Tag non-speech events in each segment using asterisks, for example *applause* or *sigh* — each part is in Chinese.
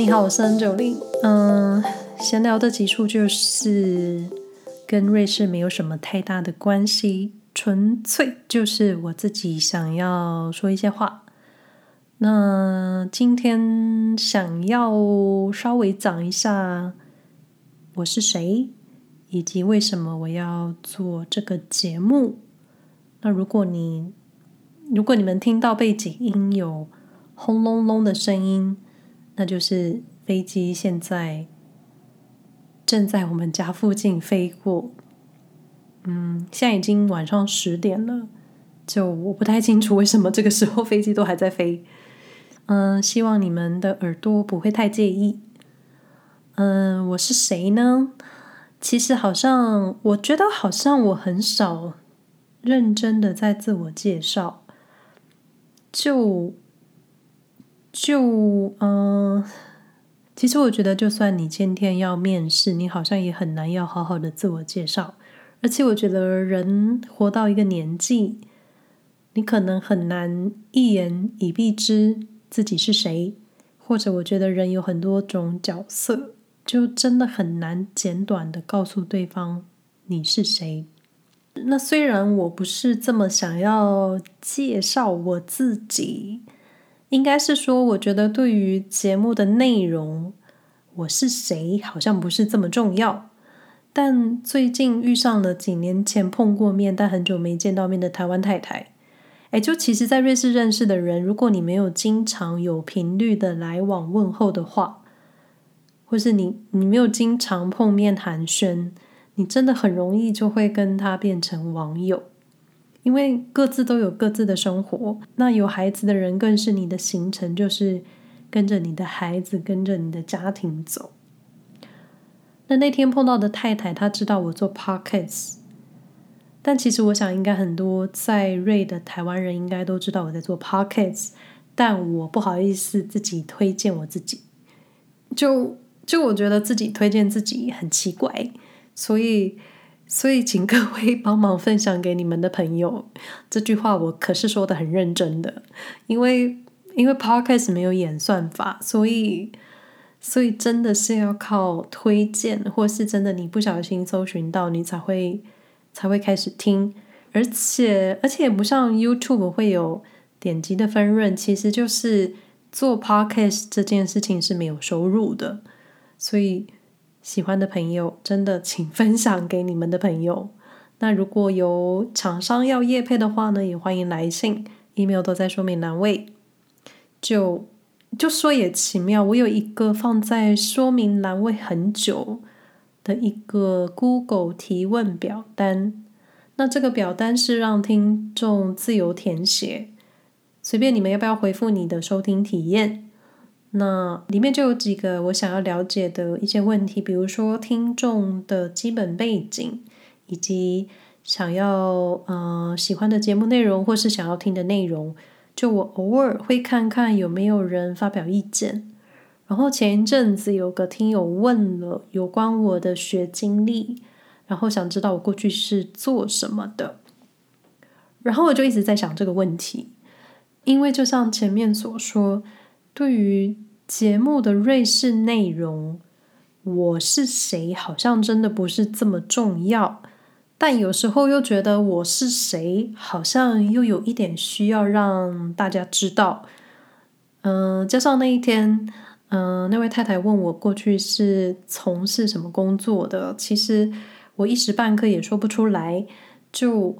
你好，我是 Angeline。嗯，闲聊的集数就是跟瑞士没有什么太大的关系，纯粹就是我自己想要说一些话。那今天想要稍微讲一下我是谁，以及为什么我要做这个节目。那如果你如果你们听到背景音有轰隆隆的声音，那就是飞机现在正在我们家附近飞过。嗯，现在已经晚上十点了，就我不太清楚为什么这个时候飞机都还在飞。嗯，希望你们的耳朵不会太介意。嗯，我是谁呢？其实好像我觉得好像我很少认真的在自我介绍，就。就嗯，其实我觉得，就算你今天要面试，你好像也很难要好好的自我介绍。而且我觉得，人活到一个年纪，你可能很难一言以蔽之自己是谁。或者，我觉得人有很多种角色，就真的很难简短的告诉对方你是谁。那虽然我不是这么想要介绍我自己。应该是说，我觉得对于节目的内容，我是谁好像不是这么重要。但最近遇上了几年前碰过面但很久没见到面的台湾太太，哎，就其实，在瑞士认识的人，如果你没有经常有频率的来往问候的话，或是你你没有经常碰面寒暄，你真的很容易就会跟他变成网友。因为各自都有各自的生活，那有孩子的人更是你的行程就是跟着你的孩子，跟着你的家庭走。那那天碰到的太太，她知道我做 Podcast，但其实我想应该很多在瑞的台湾人应该都知道我在做 Podcast，但我不好意思自己推荐我自己，就就我觉得自己推荐自己很奇怪，所以。所以，请各位帮忙分享给你们的朋友。这句话我可是说的很认真的，因为因为 Podcast 没有演算法，所以所以真的是要靠推荐，或是真的你不小心搜寻到，你才会才会开始听。而且而且也不像 YouTube 会有点击的分润，其实就是做 Podcast 这件事情是没有收入的，所以。喜欢的朋友，真的请分享给你们的朋友。那如果有厂商要业配的话呢，也欢迎来信，email 都在说明栏位。就就说也奇妙，我有一个放在说明栏位很久的一个 Google 提问表单。那这个表单是让听众自由填写，随便你们要不要回复你的收听体验。那里面就有几个我想要了解的一些问题，比如说听众的基本背景，以及想要呃喜欢的节目内容，或是想要听的内容。就我偶尔会看看有没有人发表意见。然后前一阵子有个听友问了有关我的学经历，然后想知道我过去是做什么的。然后我就一直在想这个问题，因为就像前面所说。对于节目的瑞士内容，我是谁好像真的不是这么重要，但有时候又觉得我是谁好像又有一点需要让大家知道。嗯、加上那一天，嗯、那位太太问我过去是从事什么工作的，其实我一时半刻也说不出来，就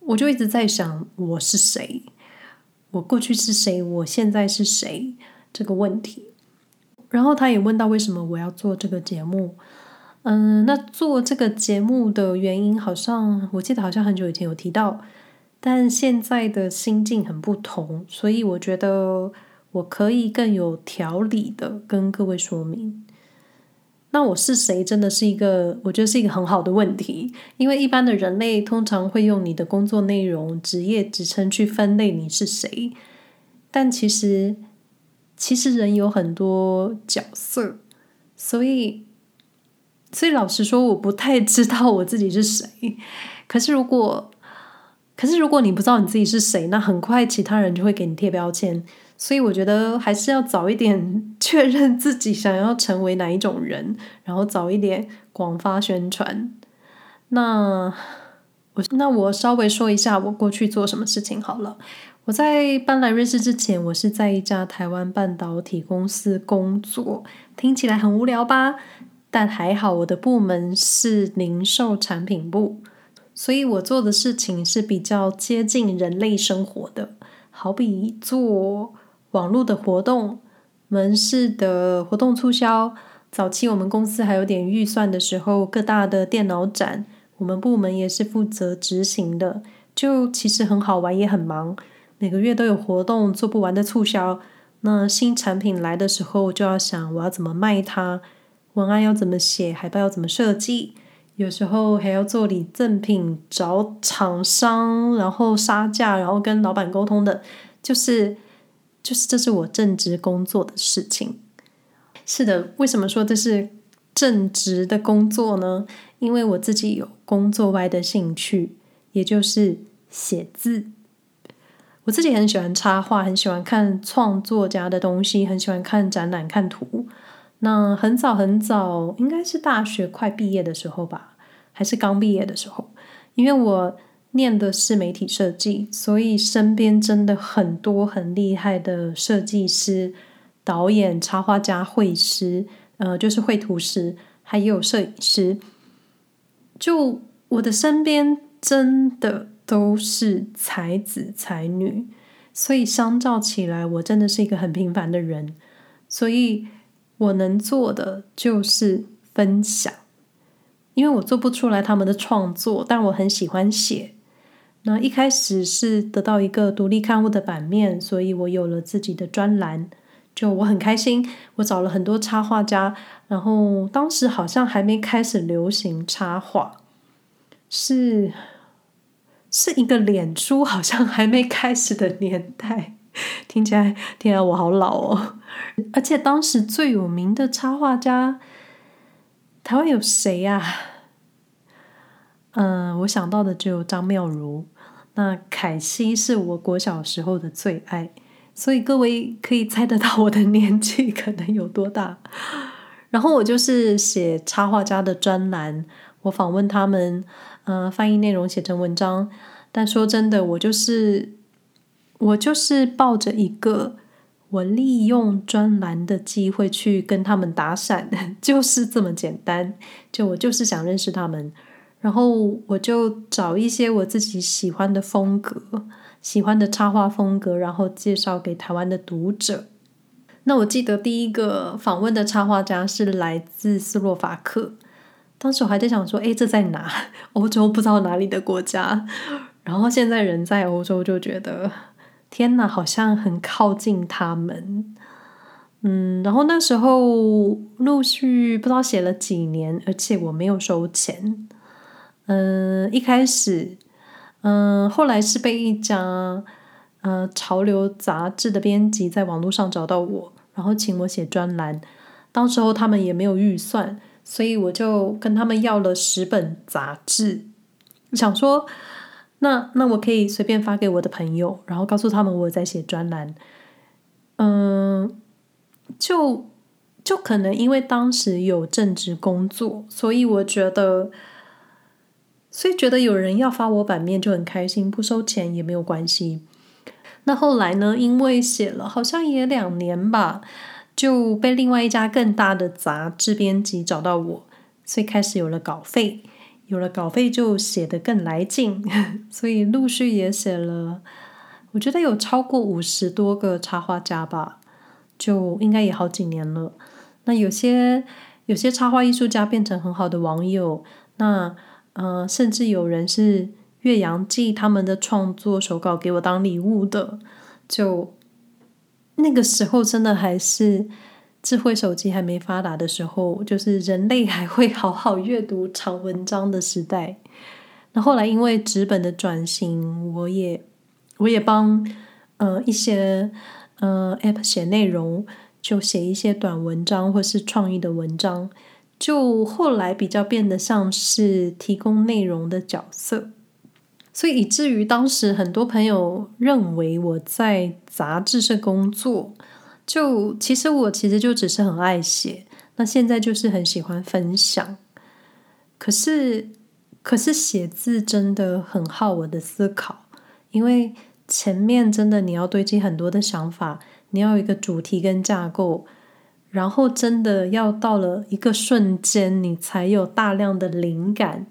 我就一直在想我是谁。我过去是谁？我现在是谁？这个问题。然后他也问到为什么我要做这个节目。嗯，那做这个节目的原因，好像我记得好像很久以前有提到，但现在的心境很不同，所以我觉得我可以更有条理的跟各位说明。那我是谁？真的是一个，我觉得是一个很好的问题。因为一般的人类通常会用你的工作内容、职业职称去分类你是谁，但其实，其实人有很多角色，所以，所以老实说，我不太知道我自己是谁。可是如果，可是如果你不知道你自己是谁，那很快其他人就会给你贴标签。所以我觉得还是要早一点 *laughs* 确认自己想要成为哪一种人，然后早一点广发宣传。那我那我稍微说一下我过去做什么事情好了。我在搬来瑞士之前，我是在一家台湾半导体公司工作，听起来很无聊吧？但还好，我的部门是零售产品部，所以我做的事情是比较接近人类生活的，好比做。网络的活动、门市的活动促销，早期我们公司还有点预算的时候，各大的电脑展，我们部门也是负责执行的。就其实很好玩，也很忙，每个月都有活动，做不完的促销。那新产品来的时候，就要想我要怎么卖它，文案要怎么写，海报要怎么设计，有时候还要做礼赠品，找厂商，然后杀价，然后跟老板沟通的，就是。就是这是我正职工作的事情。是的，为什么说这是正职的工作呢？因为我自己有工作外的兴趣，也就是写字。我自己很喜欢插画，很喜欢看创作家的东西，很喜欢看展览、看图。那很早很早，应该是大学快毕业的时候吧，还是刚毕业的时候，因为我。念的是媒体设计，所以身边真的很多很厉害的设计师、导演、插画家、绘师，呃，就是绘图师，还有摄影师。就我的身边真的都是才子才女，所以相较起来，我真的是一个很平凡的人。所以我能做的就是分享，因为我做不出来他们的创作，但我很喜欢写。那一开始是得到一个独立刊物的版面，所以我有了自己的专栏，就我很开心。我找了很多插画家，然后当时好像还没开始流行插画，是是一个脸书好像还没开始的年代，听起来听起来，我好老哦！而且当时最有名的插画家，台湾有谁呀？嗯，我想到的只有张妙如。那凯西是我国小时候的最爱，所以各位可以猜得到我的年纪可能有多大。然后我就是写插画家的专栏，我访问他们，呃，翻译内容写成文章。但说真的，我就是我就是抱着一个我利用专栏的机会去跟他们搭讪，*laughs* 就是这么简单。就我就是想认识他们。然后我就找一些我自己喜欢的风格，喜欢的插画风格，然后介绍给台湾的读者。那我记得第一个访问的插画家是来自斯洛伐克，当时我还在想说，哎，这在哪？*laughs* 欧洲不知道哪里的国家。然后现在人在欧洲就觉得，天哪，好像很靠近他们。嗯，然后那时候陆续不知道写了几年，而且我没有收钱。嗯，一开始，嗯，后来是被一家呃潮流杂志的编辑在网络上找到我，然后请我写专栏。当时候他们也没有预算，所以我就跟他们要了十本杂志，想说，那那我可以随便发给我的朋友，然后告诉他们我在写专栏。嗯，就就可能因为当时有正职工作，所以我觉得。所以觉得有人要发我版面就很开心，不收钱也没有关系。那后来呢？因为写了好像也两年吧，就被另外一家更大的杂志编辑找到我，所以开始有了稿费。有了稿费就写得更来劲，*laughs* 所以陆续也写了，我觉得有超过五十多个插画家吧，就应该也好几年了。那有些有些插画艺术家变成很好的网友，那。呃，甚至有人是岳阳寄他们的创作手稿给我当礼物的。就那个时候，真的还是智慧手机还没发达的时候，就是人类还会好好阅读长文章的时代。那后来因为纸本的转型，我也我也帮呃一些呃 App 写内容，就写一些短文章或是创意的文章。就后来比较变得像是提供内容的角色，所以以至于当时很多朋友认为我在杂志社工作，就其实我其实就只是很爱写，那现在就是很喜欢分享。可是，可是写字真的很耗我的思考，因为前面真的你要堆积很多的想法，你要有一个主题跟架构，然后真的要到了一个瞬间，你才有大量的灵感，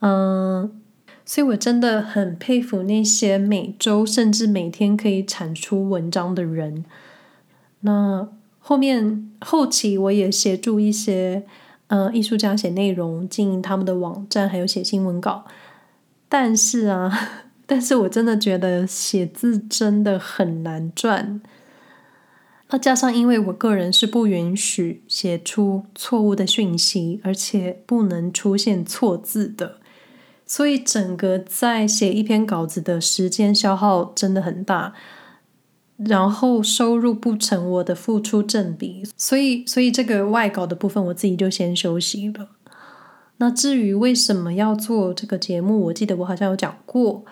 嗯。所以我真的很佩服那些每周甚至每天可以产出文章的人。那后面后期我也协助一些呃艺术家写内容、经营他们的网站，还有写新闻稿。但是啊，*laughs* 但是我真的觉得写字真的很难赚。那加上因为我个人是不允许写出错误的讯息，而且不能出现错字的。所以，整个在写一篇稿子的时间消耗真的很大，然后收入不成我的付出正比，所以，所以这个外稿的部分我自己就先休息了。那至于为什么要做这个节目，我记得我好像有讲过，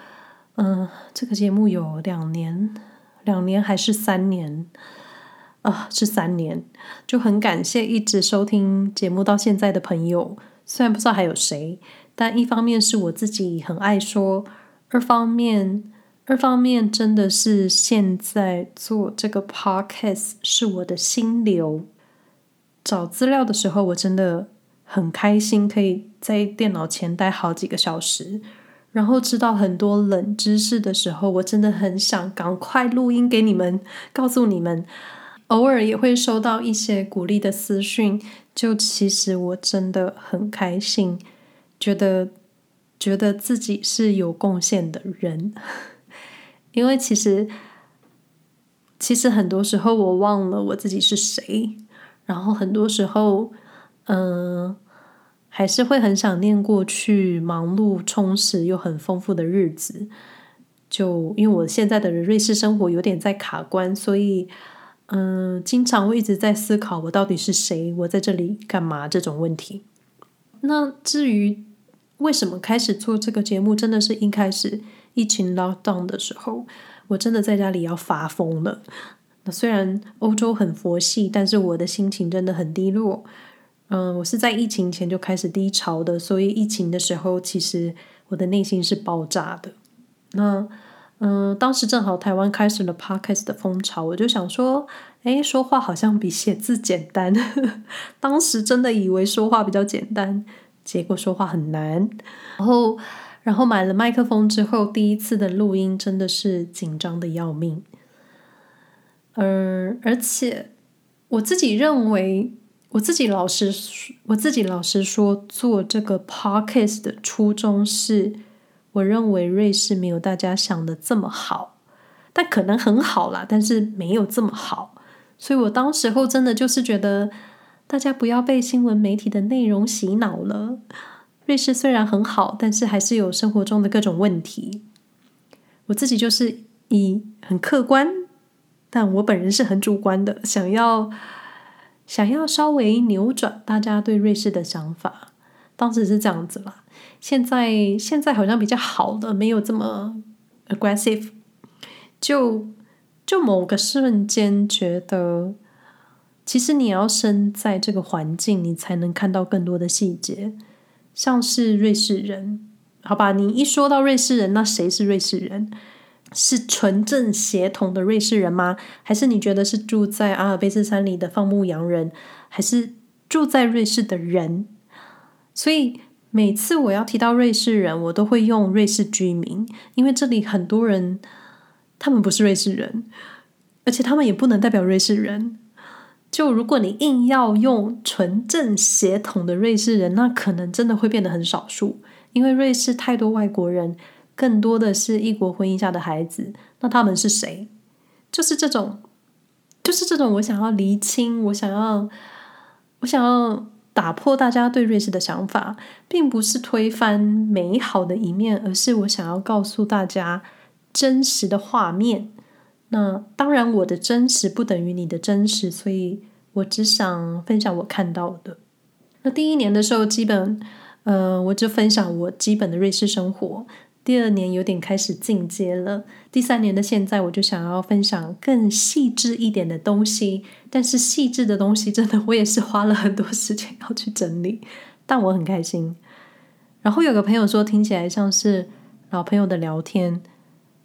嗯，这个节目有两年，两年还是三年啊？是三年，就很感谢一直收听节目到现在的朋友，虽然不知道还有谁。但一方面是我自己很爱说，二方面，二方面真的是现在做这个 podcast 是我的心流。找资料的时候，我真的很开心，可以在电脑前待好几个小时，然后知道很多冷知识的时候，我真的很想赶快录音给你们，告诉你们。偶尔也会收到一些鼓励的私讯，就其实我真的很开心。觉得觉得自己是有贡献的人，*laughs* 因为其实其实很多时候我忘了我自己是谁，然后很多时候，嗯，还是会很想念过去忙碌充实又很丰富的日子。就因为我现在的瑞士生活有点在卡关，所以嗯，经常会一直在思考我到底是谁，我在这里干嘛这种问题。那至于。为什么开始做这个节目？真的是一开始疫情 lockdown 的时候，我真的在家里要发疯了。那虽然欧洲很佛系，但是我的心情真的很低落。嗯，我是在疫情前就开始低潮的，所以疫情的时候，其实我的内心是爆炸的。那嗯，当时正好台湾开始了 podcast 的风潮，我就想说，诶，说话好像比写字简单。*laughs* 当时真的以为说话比较简单。结果说话很难，然后，然后买了麦克风之后，第一次的录音真的是紧张的要命。而而且我自己认为，我自己老实，我自己老实说，做这个 podcast 的初衷是，我认为瑞士没有大家想的这么好，但可能很好啦，但是没有这么好，所以我当时候真的就是觉得。大家不要被新闻媒体的内容洗脑了。瑞士虽然很好，但是还是有生活中的各种问题。我自己就是以很客观，但我本人是很主观的，想要想要稍微扭转大家对瑞士的想法。当时是这样子啦，现在现在好像比较好的，没有这么 aggressive。就就某个瞬间觉得。其实你要身在这个环境，你才能看到更多的细节。像是瑞士人，好吧，你一说到瑞士人，那谁是瑞士人？是纯正血统的瑞士人吗？还是你觉得是住在阿尔卑斯山里的放牧羊人？还是住在瑞士的人？所以每次我要提到瑞士人，我都会用瑞士居民，因为这里很多人他们不是瑞士人，而且他们也不能代表瑞士人。就如果你硬要用纯正血统的瑞士人，那可能真的会变得很少数，因为瑞士太多外国人，更多的是异国婚姻下的孩子。那他们是谁？就是这种，就是这种。我想要厘清，我想要，我想要打破大家对瑞士的想法，并不是推翻美好的一面，而是我想要告诉大家真实的画面。那当然，我的真实不等于你的真实，所以我只想分享我看到的。那第一年的时候，基本，呃，我就分享我基本的瑞士生活。第二年有点开始进阶了，第三年的现在，我就想要分享更细致一点的东西。但是细致的东西，真的我也是花了很多时间要去整理，但我很开心。然后有个朋友说，听起来像是老朋友的聊天。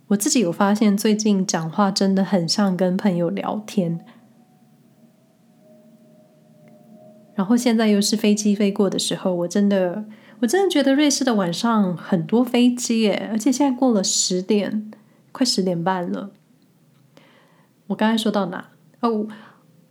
我自己有发现，最近讲话真的很像跟朋友聊天。然后现在又是飞机飞过的时候，我真的。我真的觉得瑞士的晚上很多飞机耶，而且现在过了十点，快十点半了。我刚才说到哪？哦，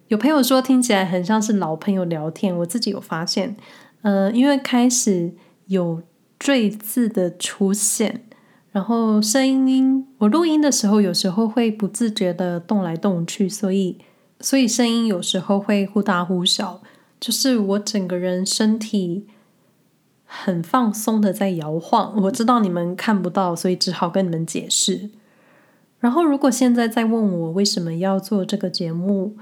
有朋友说听起来很像是老朋友聊天。我自己有发现，呃，因为开始有“坠”字的出现，然后声音，我录音的时候有时候会不自觉的动来动去，所以所以声音有时候会忽大忽小，就是我整个人身体。很放松的在摇晃，我知道你们看不到，所以只好跟你们解释。然后，如果现在再问我为什么要做这个节目，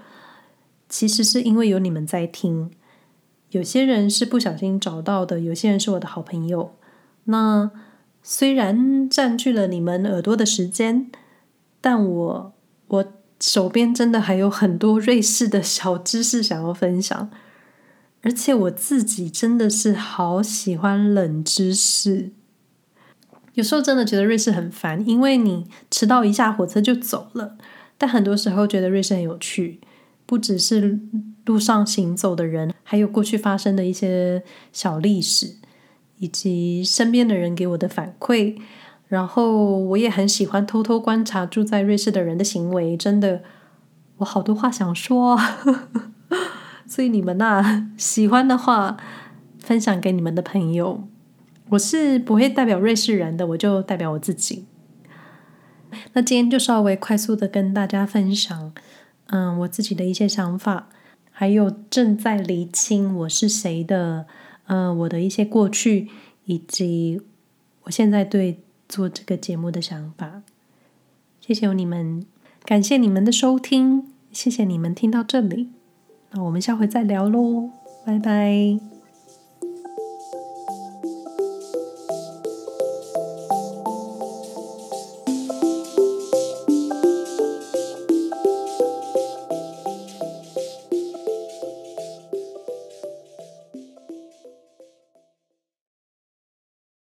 其实是因为有你们在听。有些人是不小心找到的，有些人是我的好朋友。那虽然占据了你们耳朵的时间，但我我手边真的还有很多瑞士的小知识想要分享。而且我自己真的是好喜欢冷知识，有时候真的觉得瑞士很烦，因为你迟到一下火车就走了。但很多时候觉得瑞士很有趣，不只是路上行走的人，还有过去发生的一些小历史，以及身边的人给我的反馈。然后我也很喜欢偷偷观察住在瑞士的人的行为，真的，我好多话想说。所以你们呐、喜欢的话，分享给你们的朋友。我是不会代表瑞士人的，我就代表我自己。那今天就稍微快速的跟大家分享，嗯，我自己的一些想法，还有正在厘清我是谁的，嗯，我的一些过去，以及我现在对做这个节目的想法。谢谢你们，感谢你们的收听，谢谢你们听到这里。那我们下回再聊喽，拜拜。